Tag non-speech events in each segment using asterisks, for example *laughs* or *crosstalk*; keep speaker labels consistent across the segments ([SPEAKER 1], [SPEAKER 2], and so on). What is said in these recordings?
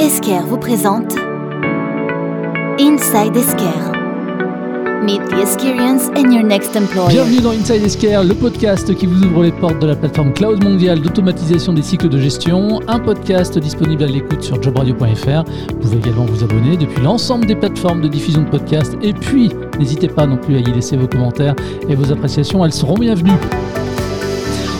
[SPEAKER 1] Esker vous présente Inside Esker. Meet the experience in your next employer.
[SPEAKER 2] Bienvenue dans Inside Esquire, le podcast qui vous ouvre les portes de la plateforme cloud mondiale d'automatisation des cycles de gestion. Un podcast disponible à l'écoute sur jobradio.fr. Vous pouvez également vous abonner depuis l'ensemble des plateformes de diffusion de podcasts. Et puis, n'hésitez pas non plus à y laisser vos commentaires et vos appréciations, elles seront bienvenues.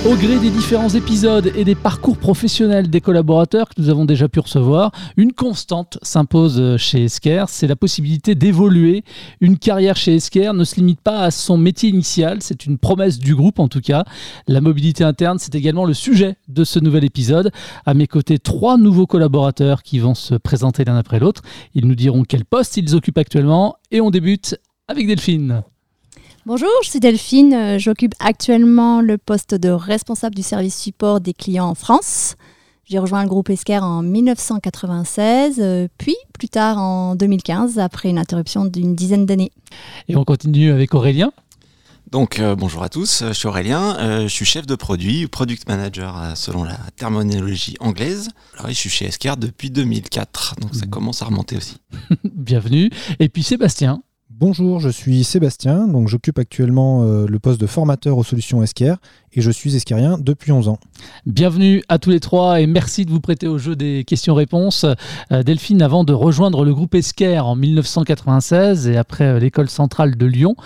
[SPEAKER 2] Au gré des différents épisodes et des parcours professionnels des collaborateurs que nous avons déjà pu recevoir, une constante s'impose chez Esker, c'est la possibilité d'évoluer. Une carrière chez Esker ne se limite pas à son métier initial, c'est une promesse du groupe en tout cas. La mobilité interne, c'est également le sujet de ce nouvel épisode. À mes côtés, trois nouveaux collaborateurs qui vont se présenter l'un après l'autre. Ils nous diront quel poste ils occupent actuellement et on débute avec Delphine.
[SPEAKER 3] Bonjour, je suis Delphine. Euh, J'occupe actuellement le poste de responsable du service support des clients en France. J'ai rejoint le groupe Esker en 1996, euh, puis plus tard en 2015, après une interruption d'une dizaine d'années.
[SPEAKER 2] Et on continue avec Aurélien.
[SPEAKER 4] Donc euh, bonjour à tous, je suis Aurélien, euh, je suis chef de produit, product manager selon la terminologie anglaise. Alors je suis chez Esker depuis 2004, donc ça commence à remonter aussi. *laughs*
[SPEAKER 2] Bienvenue. Et puis Sébastien.
[SPEAKER 5] Bonjour, je suis Sébastien, donc j'occupe actuellement euh, le poste de formateur aux solutions Esker et je suis esquerien depuis 11 ans.
[SPEAKER 2] Bienvenue à tous les trois et merci de vous prêter au jeu des questions-réponses. Euh, Delphine, avant de rejoindre le groupe Esker en 1996 et après euh, l'école centrale de Lyon,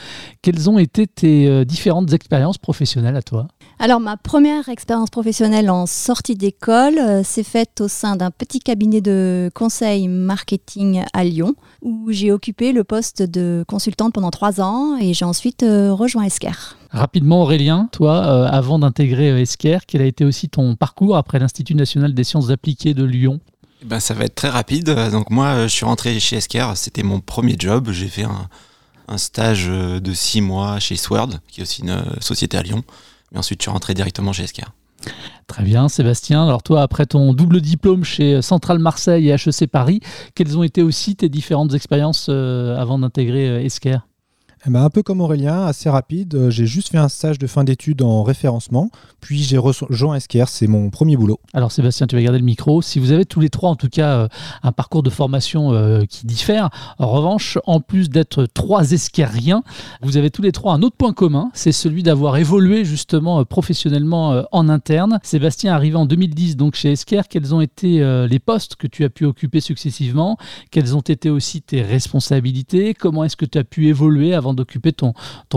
[SPEAKER 2] quelles ont été tes différentes expériences professionnelles à toi?
[SPEAKER 3] Alors ma première expérience professionnelle en sortie d'école euh, s'est faite au sein d'un petit cabinet de conseil marketing à Lyon, où j'ai occupé le poste de consultante pendant trois ans et j'ai ensuite euh, rejoint Esker.
[SPEAKER 2] Rapidement Aurélien, toi, euh, avant d'intégrer euh, Esker, quel a été aussi ton parcours après l'Institut national des sciences appliquées de Lyon?
[SPEAKER 4] Eh Ben, ça va être très rapide. Donc moi je suis rentré chez Esker, c'était mon premier job. J'ai fait un, un stage de six mois chez Sword, qui est aussi une société à Lyon. Mais ensuite je suis rentré directement chez Esker.
[SPEAKER 2] Très bien, Sébastien. Alors toi, après ton double diplôme chez Centrale Marseille et HEC Paris, quelles ont été aussi tes différentes expériences euh, avant d'intégrer euh, Esker
[SPEAKER 5] Eh ben, un peu comme Aurélien, assez rapide, euh, j'ai juste fait un stage de fin d'études en référencement, puis j'ai rejoint Esker, c'est mon premier boulot.
[SPEAKER 2] Alors Sébastien, tu vas garder le micro. Si vous avez tous les trois, en tout cas, euh, un parcours de formation euh, qui diffère, en revanche, en plus d'être trois esquerriens, vous avez tous les trois un autre point commun, c'est celui d'avoir évolué justement professionnellement en interne. Sébastien arrivé en 2010 donc chez Esker, quels ont été les postes que tu as pu occuper successivement? Quelles ont été aussi tes responsabilités? Comment est-ce que tu as pu évoluer avant d'occuper ton,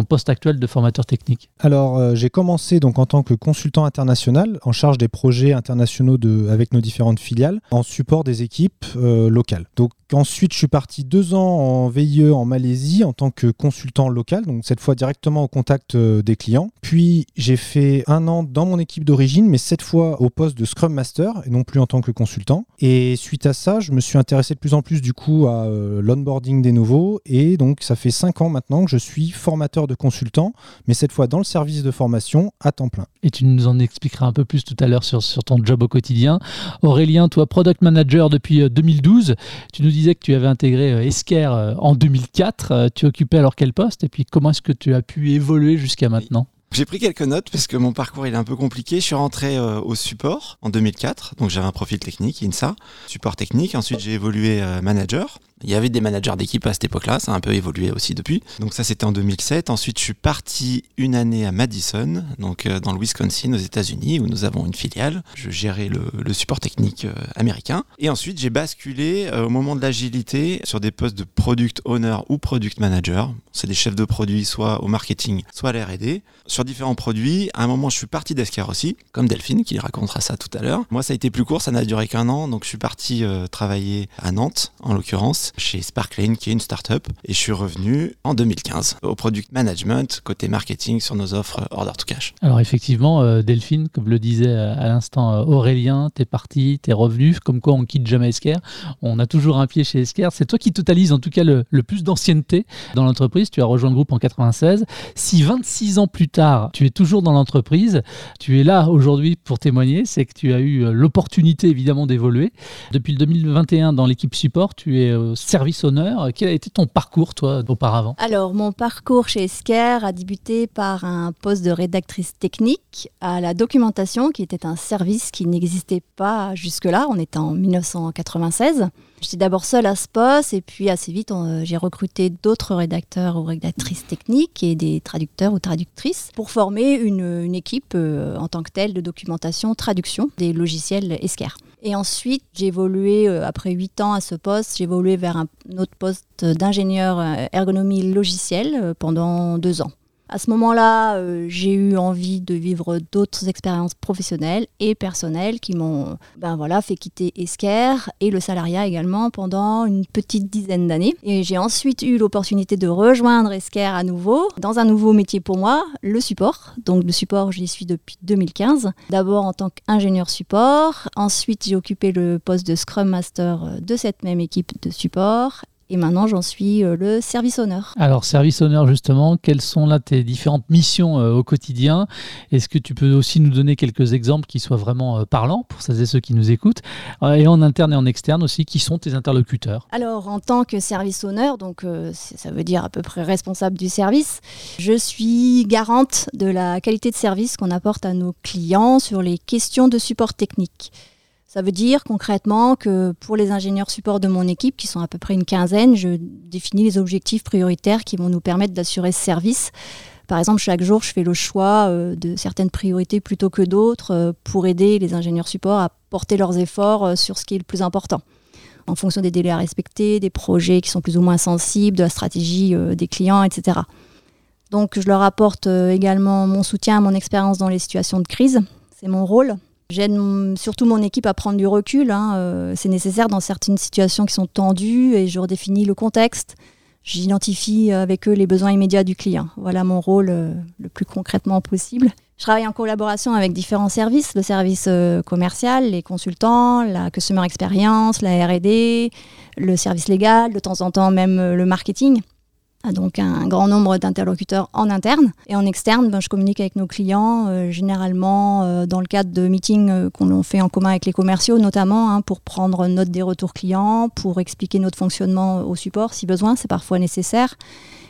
[SPEAKER 2] poste actuel de formateur technique
[SPEAKER 5] Alors euh, j'ai commencé donc en tant que consultant international en charge des projets internationaux avec nos différentes filiales en support des équipes euh, locales. Ensuite je suis parti deux ans en VIE en Malaisie en tant que consultant local, donc cette fois directement au contact euh, des clients. Puis j'ai fait un an dans mon équipe d'origine, mais cette fois au poste de Scrum Master et non plus en tant que consultant. Et suite à ça, je me suis intéressé de plus en plus du coup à euh, l'onboarding des nouveaux et donc ça fait cinq ans maintenant que je suis formateur de consultant, mais cette fois dans le service de formation à temps plein.
[SPEAKER 2] Et tu nous en expliqueras un peu plus tout à l'heure sur, sur ton job au quotidien. Aurélien, toi, product manager depuis euh, 2012. Tu nous disais que tu avais intégré euh, Esker euh, en 2004. Euh, Tu occupais alors quel poste Et puis comment est-ce que tu as pu évoluer jusqu'à maintenant?
[SPEAKER 4] J'ai pris quelques notes parce que mon parcours il est un peu compliqué. Je suis rentré au support en 2004, donc j'avais un profil technique, INSA, support technique. Ensuite j'ai évolué manager. Il y avait des managers d'équipe à cette époque-là, ça a un peu évolué aussi depuis. Donc ça c'était en 2007. Ensuite je suis parti une année à Madison, donc euh, dans le Wisconsin aux États-Unis où nous avons une filiale. Je gérais le, support technique euh, américain. Et ensuite j'ai basculé euh, au moment de l'agilité sur des postes de product owner ou product manager. C'est des chefs de produits soit au marketing, soit à la R&D sur différents produits. À un moment, je suis parti d'Esker aussi, comme Delphine, qui racontera ça tout à l'heure. Moi, ça a été plus court, ça n'a duré qu'un an, donc je suis parti travailler à Nantes, en l'occurrence, chez Sparklane, qui est une start-up, et je suis revenu en 2015 au product management, côté marketing, sur nos offres order to cash.
[SPEAKER 2] Alors effectivement, euh, Delphine, comme le disait euh, à l'instant euh, Aurélien, t'es parti, t'es revenu, comme quoi on quitte jamais Esker. On a toujours un pied chez Esker. C'est toi qui totalise en tout cas le, le plus d'ancienneté dans l'entreprise. Tu as rejoint le groupe en 96. Si 26 ans plus tard, tu es toujours dans l'entreprise, tu es là aujourd'hui pour témoigner, c'est que tu as eu l'opportunité évidemment d'évoluer. Depuis le 2021 dans l'équipe support, tu es au service honneur. Quel a été ton parcours, toi, auparavant?
[SPEAKER 3] Alors, mon parcours chez Esker a débuté par un poste de rédactrice technique à la documentation, qui était un service qui n'existait pas jusque-là. On était en 1996. J'étais d'abord seule à ce poste et puis assez vite, j'ai recruté d'autres rédacteurs ou rédactrices techniques et des traducteurs ou traductrices pour former une, équipe euh, en tant que telle de documentation, traduction des logiciels Esker. Et ensuite, j'ai évolué, euh, après 8 ans à ce poste, j'ai évolué vers un autre poste d'ingénieur euh, ergonomie logicielle pendant deux ans. À ce moment-là, euh, j'ai eu envie de vivre d'autres expériences professionnelles et personnelles qui m'ont ben voilà, fait quitter Esker et le salariat également pendant une petite dizaine d'années. Et j'ai ensuite eu l'opportunité de rejoindre Esker à nouveau dans un nouveau métier pour moi, le support. Donc le support, j'y suis depuis 2015. D'abord en tant qu'ingénieur support, ensuite j'ai occupé le poste de Scrum Master de cette même équipe de support et maintenant, j'en suis euh, le service honneur.
[SPEAKER 2] Alors, service honneur, justement, quelles sont là tes différentes missions euh, au quotidien? Est-ce que tu peux aussi nous donner quelques exemples qui soient vraiment euh, parlants pour celles et ceux qui nous écoutent Et en interne et en externe aussi, qui sont tes interlocuteurs?
[SPEAKER 3] Alors, en tant que service honneur, donc ça veut dire à peu près responsable du service, je suis garante de la qualité de service qu'on apporte à nos clients sur les questions de support technique. Ça veut dire concrètement que pour les ingénieurs support de mon équipe, qui sont à peu près une quinzaine, je définis les objectifs prioritaires qui vont nous permettre d'assurer ce service. Par exemple, chaque jour, je fais le choix euh, de certaines priorités plutôt que d'autres euh, pour aider les ingénieurs support à porter leurs efforts euh, sur ce qui est le plus important en fonction des délais à respecter, des projets qui sont plus ou moins sensibles, de la stratégie des clients, etc. Donc je leur apporte également mon soutien, mon expérience dans les situations de crise. C'est mon rôle. J'aide surtout mon équipe à prendre du recul. Hein. Euh, c'est nécessaire dans certaines situations qui sont tendues et je redéfinis le contexte. J'identifie avec eux les besoins immédiats du client. Voilà mon rôle euh, le plus concrètement possible. Je travaille en collaboration avec différents services, le service euh, commercial, les consultants, la customer experience, la R&D, le service légal, de temps en temps même le marketing donc un grand nombre d'interlocuteurs en interne. Et en externe, ben, je communique avec nos clients, euh, généralement euh, dans le cadre de meetings euh, qu'on fait en commun avec les commerciaux, notamment hein, pour prendre note des retours clients, pour expliquer notre fonctionnement au support si besoin, c'est parfois nécessaire,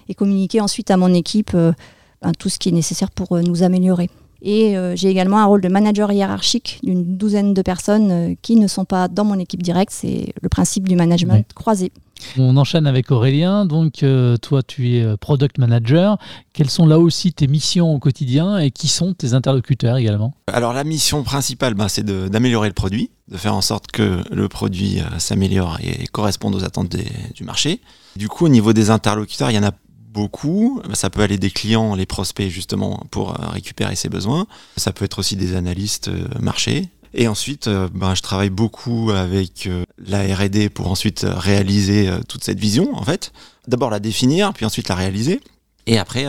[SPEAKER 3] et communiquer ensuite à mon équipe ben, tout ce qui est nécessaire pour nous améliorer. Et j'ai également un rôle de manager hiérarchique d'une douzaine de personnes qui ne sont pas dans mon équipe directe. C'est le principe du management croisé.
[SPEAKER 2] On enchaîne avec Aurélien. Donc, euh, toi, tu es euh, product manager. Quelles sont là aussi tes missions au quotidien et qui sont tes interlocuteurs également?
[SPEAKER 4] Alors, la mission principale, ben, c'est d'améliorer le produit, de faire en sorte que le produit euh, s'améliore et corresponde aux attentes du marché. Du coup, au niveau des interlocuteurs, il y en a beaucoup. Ça peut aller des clients, les prospects justement pour récupérer ses besoins. Ça peut être aussi des analystes marché, et ensuite, euh, ben, je travaille beaucoup avec euh, la R&D pour ensuite réaliser euh, toute cette vision, en fait. D'abord la définir, puis ensuite la réaliser. Et après,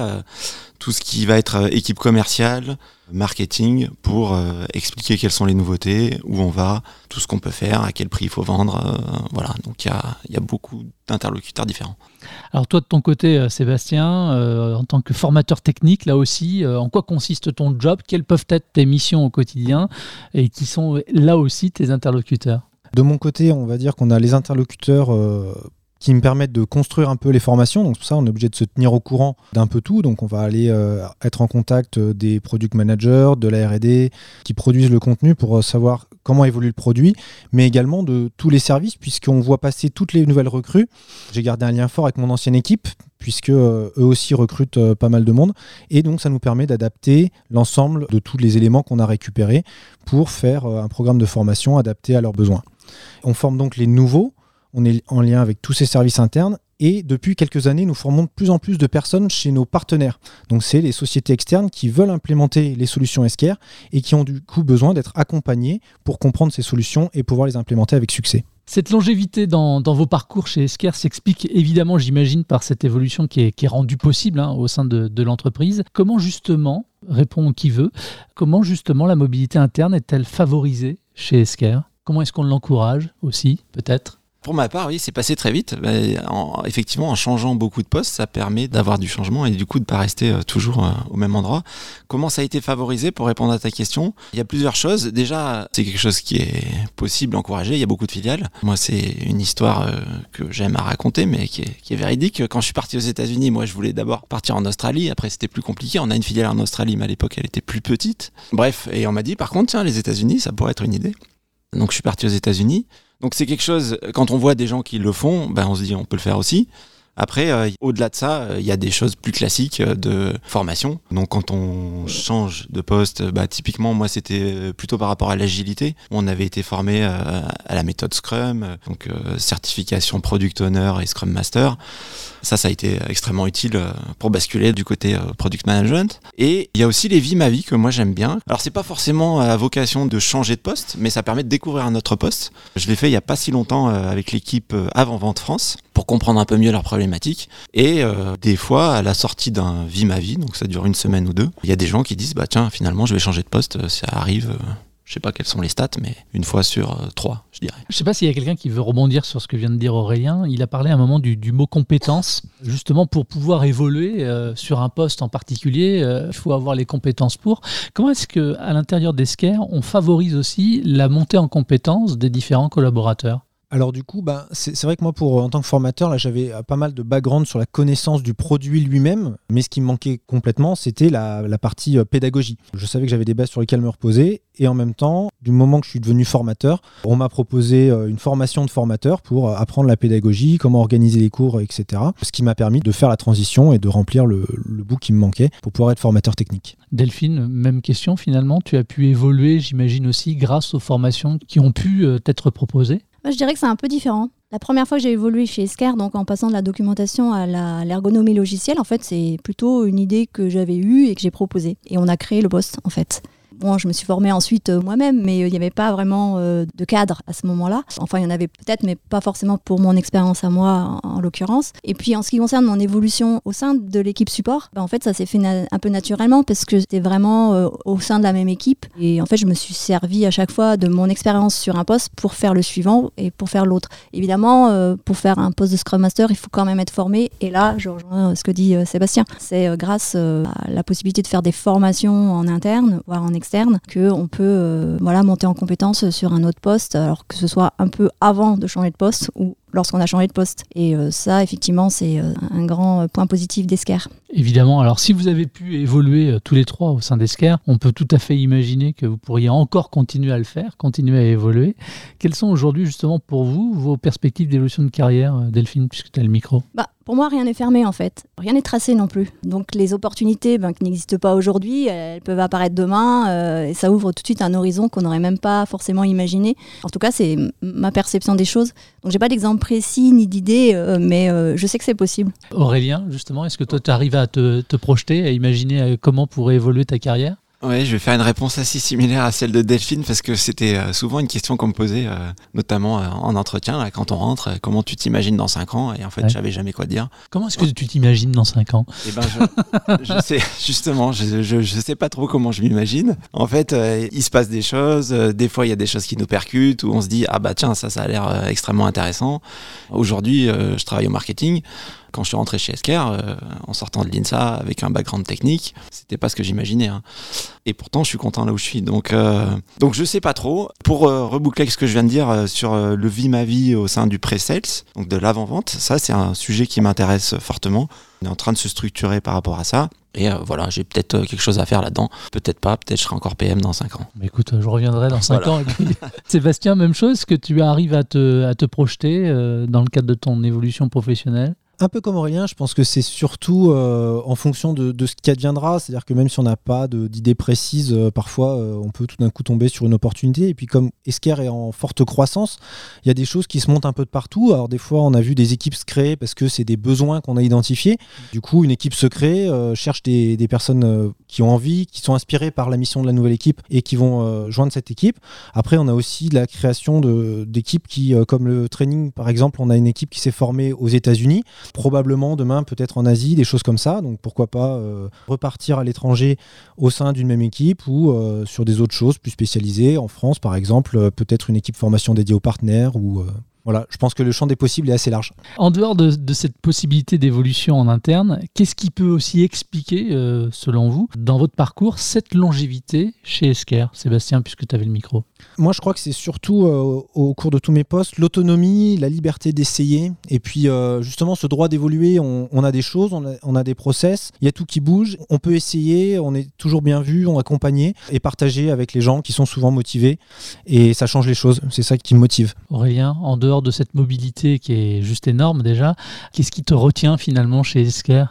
[SPEAKER 4] tout ce qui va être équipe commerciale, marketing, pour expliquer quelles sont les nouveautés, où on va, tout ce qu'on peut faire, à quel prix il faut vendre. voilà, donc il y a, y a beaucoup d'interlocuteurs différents.
[SPEAKER 2] Alors toi de ton côté, euh, Sébastien, euh, en tant que formateur technique, là aussi, euh, en quoi consiste ton job? Quelles peuvent être tes missions au quotidien? Et qui sont là aussi tes interlocuteurs?
[SPEAKER 5] De mon côté, on va dire qu'on a les interlocuteurs qui me permettent de construire un peu les formations. Donc, pour ça, on est obligé de se tenir au courant d'un peu tout. Donc, on va aller euh, être en contact euh, des product managers, de la RD, qui produisent le contenu pour euh, savoir comment évolue le produit, mais également de tous les services, puisqu'on voit passer toutes les nouvelles recrues. J'ai gardé un lien fort avec mon ancienne équipe, puisque eux aussi recrutent pas mal de monde. Et donc, ça nous permet d'adapter l'ensemble de tous les éléments qu'on a récupérés pour faire un programme de formation adapté à leurs besoins. On forme donc les nouveaux on est en lien avec tous ces services internes et depuis quelques années, nous formons de plus en plus de personnes chez nos partenaires. Donc, c'est les sociétés externes qui veulent implémenter les solutions Esker et qui ont du coup besoin d'être accompagnées pour comprendre ces solutions et pouvoir les implémenter avec succès.
[SPEAKER 2] Cette longévité dans, vos parcours chez Esker s'explique évidemment, j'imagine, par cette évolution qui est, rendue possible hein, au sein de, l'entreprise. Comment justement, répond qui veut, comment justement la mobilité interne est-elle favorisée chez Esker Comment est-ce qu'on l'encourage aussi, peut-être?
[SPEAKER 4] Pour ma part, oui, c'est passé très vite. Bah, en- effectivement, en changeant beaucoup de postes, ça permet d'avoir du changement et du coup de pas rester euh, toujours euh, au même endroit. Comment ça a été favorisé pour répondre à ta question? Il y a plusieurs choses. Déjà, c'est quelque chose qui est possible, encouragé. Il y a beaucoup de filiales. Moi, c'est une histoire euh, que j'aime à raconter, mais qui est, qui est véridique. Quand je suis parti aux États-Unis, moi, je voulais d'abord partir en Australie. Après, c'était plus compliqué. On a une filiale en Australie, mais à l'époque, elle était plus petite. Bref, et on m'a dit, par contre, tiens, les États-Unis, ça pourrait être une idée. Donc, je suis parti aux États-Unis. Donc c'est quelque chose, quand on voit des gens qui le font, ben on se dit on peut le faire aussi. Après, euh, au-delà de ça, euh, il y a des choses plus classiques euh, de formation. Donc quand on change de poste, bah, typiquement moi c'était plutôt par rapport à l'agilité. On avait été formé à la méthode Scrum, donc certification Product Owner et Scrum Master. Ça, ça a été extrêmement utile pour basculer du côté product management. Et il y a aussi les vies que moi j'aime bien. Alors c'est pas forcément à vocation de changer de poste, mais ça permet de découvrir un autre poste. Je l'ai fait il y a pas si longtemps avec l'équipe avant vente France pour comprendre un peu mieux leurs problématiques. Et euh, des fois, à la sortie d'un vie ma vie, donc ça dure une semaine ou deux, il y a des gens qui disent bah tiens finalement je vais changer de poste. Ça arrive. euh, je sais pas quelles sont les stats, mais une fois sur euh, trois, je dirais.
[SPEAKER 2] Je sais pas s'il y a quelqu'un qui veut rebondir sur ce que vient de dire Aurélien. Il a parlé à un moment du, mot compétence. Justement, pour pouvoir évoluer euh, sur un poste en particulier, euh, il faut avoir les compétences pour. Comment est-ce que, à l'intérieur d'Esquer, on favorise aussi la montée en compétences des différents collaborateurs?
[SPEAKER 5] Alors du coup, bah, c'est vrai que moi, pour, en tant que formateur, là, j'avais euh, pas mal de background sur la connaissance du produit lui-même, mais ce qui me manquait complètement, c'était la, partie euh, pédagogie. Je savais que j'avais des bases sur lesquelles me reposer, et en même temps, du moment que je suis devenu formateur, on m'a proposé euh, une formation de formateur pour euh, apprendre la pédagogie, comment organiser les cours, etc. Ce qui m'a permis de faire la transition et de remplir le, le bout qui me manquait pour pouvoir être formateur technique.
[SPEAKER 2] Delphine, même question finalement. Tu as pu évoluer, j'imagine aussi, grâce aux formations qui ont pu euh, t'être proposées.
[SPEAKER 3] Je dirais que c'est un peu différent. La première fois que j'ai évolué chez Esker, donc en passant de la documentation à l'ergonomie logicielle, en fait, c'est plutôt une idée que j'avais eue et que j'ai proposée. Et on a créé le poste, en fait. Bon, je me suis formée ensuite euh, moi-même, mais euh, il n'y avait pas vraiment euh, de cadre à ce moment-là. Enfin, il y en avait peut-être, mais pas forcément pour mon expérience à moi, en, en l'occurrence. Et puis, en ce qui concerne mon évolution au sein de l'équipe support, ben, en fait, ça s'est fait un peu naturellement parce que j'étais vraiment au sein de la même équipe. Et en fait, je me suis servi à chaque fois de mon expérience sur un poste pour faire le suivant et pour faire l'autre. Évidemment, pour faire un poste de Scrum Master, il faut quand même être formé. Et là, je rejoins ce que dit Sébastien. C'est grâce à la possibilité de faire des formations en interne, voire en externe, qu'on peut euh, voilà, monter en compétence sur un autre poste, alors que ce soit un peu avant de changer de poste ou lorsqu'on a changé de poste. Et euh, ça, effectivement, c'est euh, un grand point positif d'Esker.
[SPEAKER 2] Évidemment, alors si vous avez pu évoluer tous les trois au sein d'Esquer, on peut tout à fait imaginer que vous pourriez encore continuer à le faire, continuer à évoluer. Quelles sont aujourd'hui justement pour vous vos perspectives d'évolution de carrière, Delphine, puisque tu as le micro?
[SPEAKER 3] Bah, pour moi, rien n'est fermé en fait. Rien n'est tracé non plus. Donc les opportunités ben, qui n'existent pas aujourd'hui, elles peuvent apparaître demain euh, et ça ouvre tout de suite un horizon qu'on n'aurait même pas forcément imaginé. En tout cas, c'est ma perception des choses. Donc j'ai pas d'exemple précis ni d'idée, euh, mais euh, je sais que c'est possible.
[SPEAKER 2] Aurélien, justement, est-ce que toi tu arrives à te, te projeter, à imaginer comment pourrait évoluer ta carrière?
[SPEAKER 4] Ouais, je vais faire une réponse assez similaire à celle de Delphine parce que c'était euh, souvent une question qu'on me posait, euh, notamment euh, en entretien, là, quand on rentre, comment tu t'imagines dans 5 ans Et en fait,
[SPEAKER 2] Ouais.
[SPEAKER 4] j'avais jamais quoi dire.
[SPEAKER 2] Comment est-ce que tu t'imagines dans 5 ans?
[SPEAKER 4] Et ben, je, je *laughs* sais, justement, je, je, je sais pas trop comment je m'imagine. En fait, il se passe des choses. des fois, il y a des choses qui nous percutent où on se dit ah bah tiens, ça, ça a l'air extrêmement intéressant. Aujourd'hui, je travaille au marketing. Quand je suis rentré chez Esker, euh, en sortant de l'INSA avec un background technique, c'était pas ce que j'imaginais. hein. Et pourtant, je suis content là où je suis. Donc, euh, donc je sais pas trop. Pour euh, reboucler avec ce que je viens de dire euh, sur le vie ma vie au sein du pré-sales, donc de l'avant-vente, ça c'est un sujet qui m'intéresse fortement. On est en train de se structurer par rapport à ça. Et euh, voilà, j'ai peut-être euh, quelque chose à faire là-dedans. Peut-être pas, peut-être je serai encore PM dans 5 ans.
[SPEAKER 2] Écoute, je reviendrai dans 5
[SPEAKER 4] Voilà.
[SPEAKER 2] ans. puis- *laughs* Sébastien, même chose, est-ce que tu arrives à te, à te projeter euh, dans le cadre de ton évolution professionnelle?
[SPEAKER 5] Un peu comme Aurélien, je pense que c'est surtout euh, en fonction de, ce qui adviendra. C'est-à-dire que même si on n'a pas de- d'idée précise, euh, parfois euh, on peut tout d'un coup tomber sur une opportunité. Et puis comme Esker est en forte croissance, il y a des choses qui se montent un peu de partout. Alors des fois on a vu des équipes se créer parce que c'est des besoins qu'on a identifiés. Du coup une équipe se crée, cherche des, personnes qui ont envie, qui sont inspirées par la mission de la nouvelle équipe et qui vont joindre cette équipe. Après on a aussi la création d'équipes qui, comme le training par exemple, on a une équipe qui s'est formée aux États-Unis probablement demain peut-être en Asie, des choses comme ça. Donc pourquoi pas euh, repartir à l'étranger au sein d'une même équipe ou euh, sur des autres choses plus spécialisées. En France par exemple, euh, peut-être une équipe formation dédiée aux partenaires ou Voilà, je pense que le champ des possibles est assez large.
[SPEAKER 2] En dehors de, de cette possibilité d'évolution en interne, qu'est-ce qui peut aussi expliquer, euh, selon vous, dans votre parcours, cette longévité chez Esker? Sébastien, puisque tu avais le micro.
[SPEAKER 5] Moi, je crois que c'est surtout euh, au cours de tous mes postes l'autonomie, la liberté d'essayer, et puis euh, justement ce droit d'évoluer. On, on a des choses, on a, on a des process, il y a tout qui bouge. On peut essayer, on est toujours bien vu, on est accompagné et partager avec les gens qui sont souvent motivés, et ça change les choses. C'est ça qui me motive.
[SPEAKER 2] Aurélien, en dehors de cette mobilité qui est juste énorme déjà, qu'est-ce qui te retient finalement chez Esker?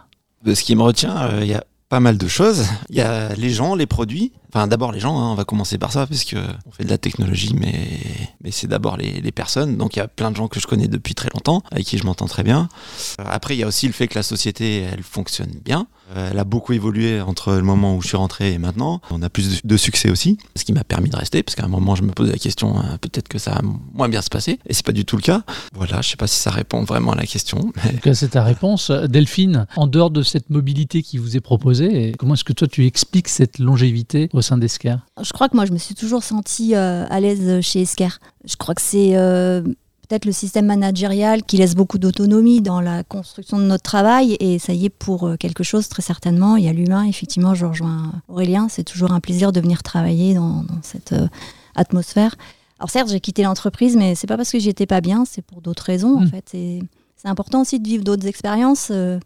[SPEAKER 4] Ce qui me retient, euh, il y a pas mal de choses. Il y a les gens, les produits. Enfin, d'abord les gens, hein, on va commencer par ça, puisque on fait de la technologie, mais, mais c'est d'abord les, les personnes. Donc il y a plein de gens que je connais depuis très longtemps, avec qui je m'entends très bien. Euh, Après, il y a aussi le fait que la société, elle fonctionne bien. Euh, Elle a beaucoup évolué entre le moment où je suis rentré et maintenant. On a plus de, succès aussi, ce qui m'a permis de rester, parce qu'à un moment, je me posais la question, euh, peut-être que ça va moins bien se passer, et c'est pas du tout le cas. Voilà, je sais pas si ça répond vraiment à la question, *laughs* mais
[SPEAKER 2] En tout cas, c'est ta réponse. Delphine, en dehors de cette mobilité qui vous est proposée, comment est-ce que toi tu expliques cette longévité au sein d'Esker?
[SPEAKER 3] Je crois que moi, je me suis toujours sentie euh, à l'aise chez Esker. Je crois que c'est euh, peut-être le système managérial qui laisse beaucoup d'autonomie dans la construction de notre travail. Et ça y est, pour euh, quelque chose, très certainement. Il y a l'humain. Effectivement, je rejoins Aurélien. C'est toujours un plaisir de venir travailler dans, dans cette euh, atmosphère. Alors certes, j'ai quitté l'entreprise, mais c'est pas parce que j'y étais pas bien, c'est pour d'autres raisons en
[SPEAKER 2] Mm.
[SPEAKER 3] fait. C'est c'est important aussi de vivre d'autres expériences euh,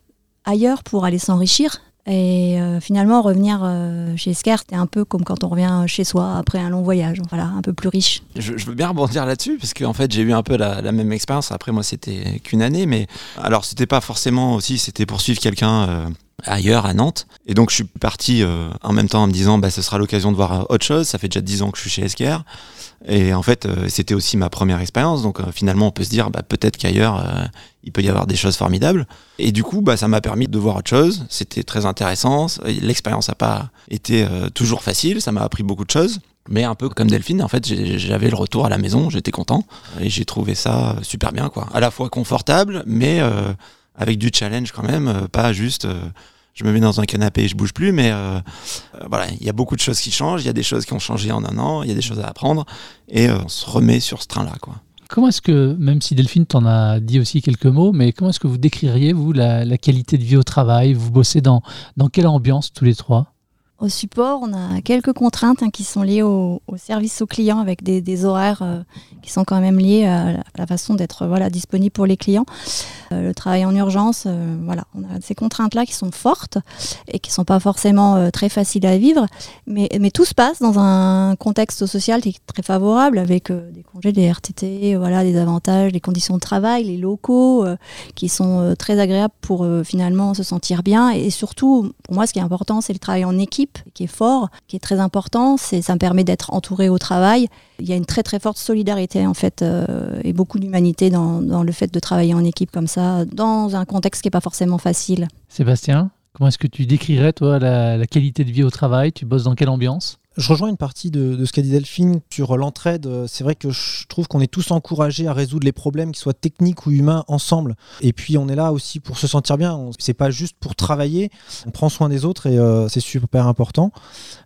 [SPEAKER 3] ailleurs pour aller s'enrichir. Et euh, finalement, revenir euh, chez Esker, c'était un peu comme quand on revient chez soi après un long voyage. Voilà, un peu plus riche.
[SPEAKER 4] Je, veux bien rebondir là-dessus parce qu'en fait j'ai eu un peu la, la même expérience. Après moi c'était qu'une année, mais alors c'était pas forcément aussi, c'était poursuivre quelqu'un euh, ailleurs à Nantes. Et donc je suis parti euh, en même temps en me disant bah ce sera l'occasion de voir euh, autre chose. Ça fait déjà 10 ans que je suis chez Esker. Et en fait euh, c'était aussi ma première expérience. Donc euh, finalement on peut se dire bah peut-être qu'ailleurs euh, il peut y avoir des choses formidables. Et du coup bah ça m'a permis de voir autre chose. C'était très intéressant. L'expérience n'a pas été euh, toujours facile. Ça m'a appris beaucoup de choses. Mais un peu comme Delphine, en fait, j'avais le retour à la maison, j'étais content et j'ai trouvé ça super bien, quoi. À la fois confortable, mais avec du challenge quand même, euh, pas juste euh, je me mets dans un canapé et je bouge plus, mais euh, voilà, il y a beaucoup de choses qui changent, il y a des choses qui ont changé en un an, il y a des choses à apprendre et on se remet sur ce train-là, quoi.
[SPEAKER 2] Comment est-ce que, même si Delphine t'en a dit aussi quelques mots, mais comment est-ce que vous décririez, vous, la, la qualité de vie au travail? Vous bossez dans, dans quelle ambiance tous les trois?
[SPEAKER 3] Au support, on a quelques contraintes hein, qui sont liées au, service aux clients avec des, horaires euh, qui sont quand même liés à la, façon d'être voilà, disponible pour les clients. Euh, le travail en urgence, euh, voilà, on a ces contraintes-là qui sont fortes et qui sont pas forcément euh, très faciles à vivre, mais, tout se passe dans un contexte social qui est très favorable avec euh, des congés, des RTT, voilà, des avantages, des conditions de travail, les locaux euh, qui sont euh, très agréables pour euh, finalement se sentir bien. Et surtout, pour moi, ce qui est important, c'est le travail en équipe qui est fort, qui est très important. C'est, ça me permet d'être entouré au travail. Il y a une très très forte solidarité en fait euh, et beaucoup d'humanité dans, le fait de travailler en équipe comme ça, dans un contexte qui n'est pas forcément facile.
[SPEAKER 2] Sébastien, comment est-ce que tu décrirais, toi, la, la qualité de vie au travail? Tu bosses dans quelle ambiance?
[SPEAKER 5] Je rejoins une partie de, ce qu'a dit Delphine sur l'entraide. C'est vrai que je trouve qu'on est tous encouragés à résoudre les problèmes, qu'ils soient techniques ou humains, ensemble. Et puis on est là aussi pour se sentir bien. C'est pas juste pour travailler. On prend soin des autres et euh, c'est super important.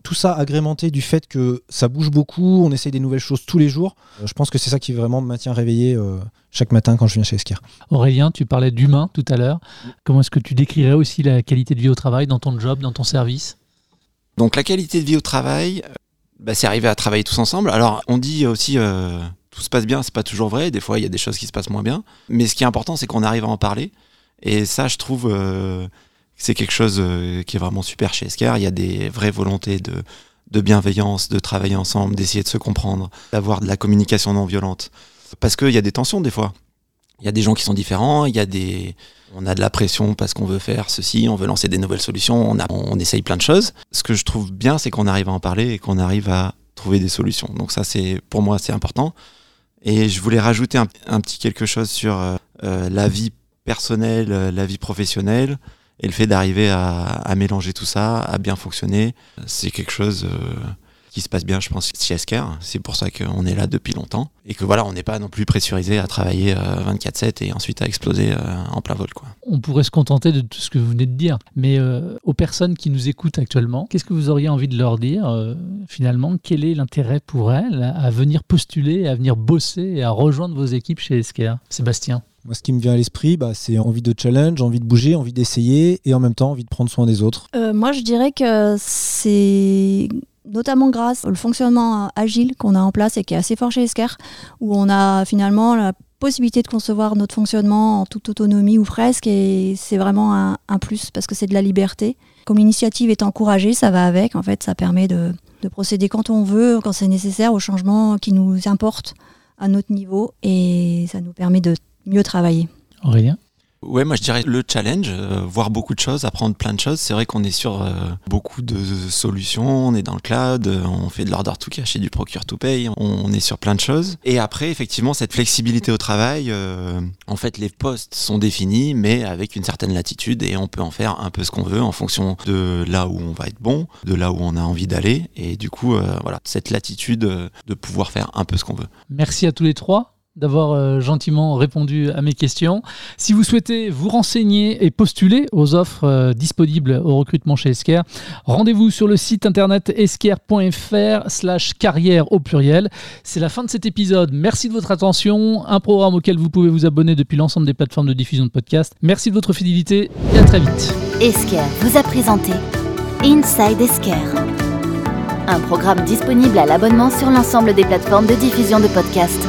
[SPEAKER 5] Tout ça agrémenté du fait que ça bouge beaucoup, on essaye des nouvelles choses tous les jours. Euh, Je pense que c'est ça qui vraiment me maintient réveillé euh, chaque matin quand je viens chez Esker.
[SPEAKER 2] Aurélien, tu parlais d'humain tout à l'heure. Comment est-ce que tu décrirais aussi la qualité de vie au travail dans ton job, dans ton service?
[SPEAKER 4] Donc la qualité de vie au travail, bah, c'est arriver à travailler tous ensemble. Alors on dit aussi euh, tout se passe bien, c'est pas toujours vrai. Des fois il y a des choses qui se passent moins bien. Mais ce qui est important, c'est qu'on arrive à en parler. Et ça, je trouve, euh, c'est quelque chose euh, qui est vraiment super chez Esker. Il y a des vraies volontés de, de bienveillance, de travailler ensemble, d'essayer de se comprendre, d'avoir de la communication non violente. Parce qu'il y a des tensions des fois. Il y a des gens qui sont différents, il y a des... On a de la pression parce qu'on veut faire ceci, on veut lancer des nouvelles solutions, on, essaye plein de choses. Ce que je trouve bien, c'est qu'on arrive à en parler et qu'on arrive à trouver des solutions. Donc ça, c'est pour moi, c'est important. Et je voulais rajouter un, petit quelque chose sur euh, euh, la vie personnelle, euh, la vie professionnelle et le fait d'arriver à, mélanger tout ça, à bien fonctionner. C'est quelque chose qui se passe bien, je pense, chez Esker. C'est pour ça qu'on est là depuis longtemps. Et que voilà, on n'est pas non plus pressurisé à travailler 24-7 et ensuite à exploser en plein vol. Quoi.
[SPEAKER 2] On pourrait se contenter de tout ce que vous venez de dire. Mais aux personnes qui nous écoutent actuellement, qu'est-ce que vous auriez envie de leur dire finalement? Quel est l'intérêt pour elles à venir postuler, à venir bosser et à rejoindre vos équipes chez Esker Sébastien
[SPEAKER 5] moi, ce qui me vient à l'esprit, bah, c'est envie de challenge, envie de bouger, envie d'essayer et en même temps envie de prendre soin des autres.
[SPEAKER 3] Euh, moi, je dirais que c'est notamment grâce au fonctionnement agile qu'on a en place et qui est assez fort chez Esker, où on a finalement la possibilité de concevoir notre fonctionnement en toute autonomie ou presque, et c'est vraiment un, un, plus parce que c'est de la liberté. Comme l'initiative est encouragée, ça va avec, en fait, ça permet de, de procéder quand on veut, quand c'est nécessaire, aux changements qui nous importent à notre niveau, et ça nous permet de mieux travailler.
[SPEAKER 2] Aurélien?
[SPEAKER 4] Ouais, moi je dirais le challenge, euh, voir beaucoup de choses, apprendre plein de choses. C'est vrai qu'on est sur euh, beaucoup de solutions, on est dans le cloud, euh, on fait de l'order to cash et du procure to pay, on, est sur plein de choses. Et après, effectivement, cette flexibilité au travail, en fait, les postes sont définis, mais avec une certaine latitude et on peut en faire un peu ce qu'on veut en fonction de là où on va être bon, de là où on a envie d'aller. Et du coup, voilà, cette latitude de pouvoir faire un peu ce qu'on veut.
[SPEAKER 2] Merci à tous les trois d'avoir euh, gentiment répondu à mes questions. Si vous souhaitez vous renseigner et postuler aux offres euh, disponibles au recrutement chez Esker, rendez-vous sur le site internet esker.fr slash carrière au pluriel. C'est la fin de cet épisode. Merci de votre attention. Un programme auquel vous pouvez vous abonner depuis l'ensemble des plateformes de diffusion de podcasts. Merci de votre fidélité et à très vite.
[SPEAKER 1] Esker vous a présenté Inside Esker. Un programme disponible à l'abonnement sur l'ensemble des plateformes de diffusion de podcasts.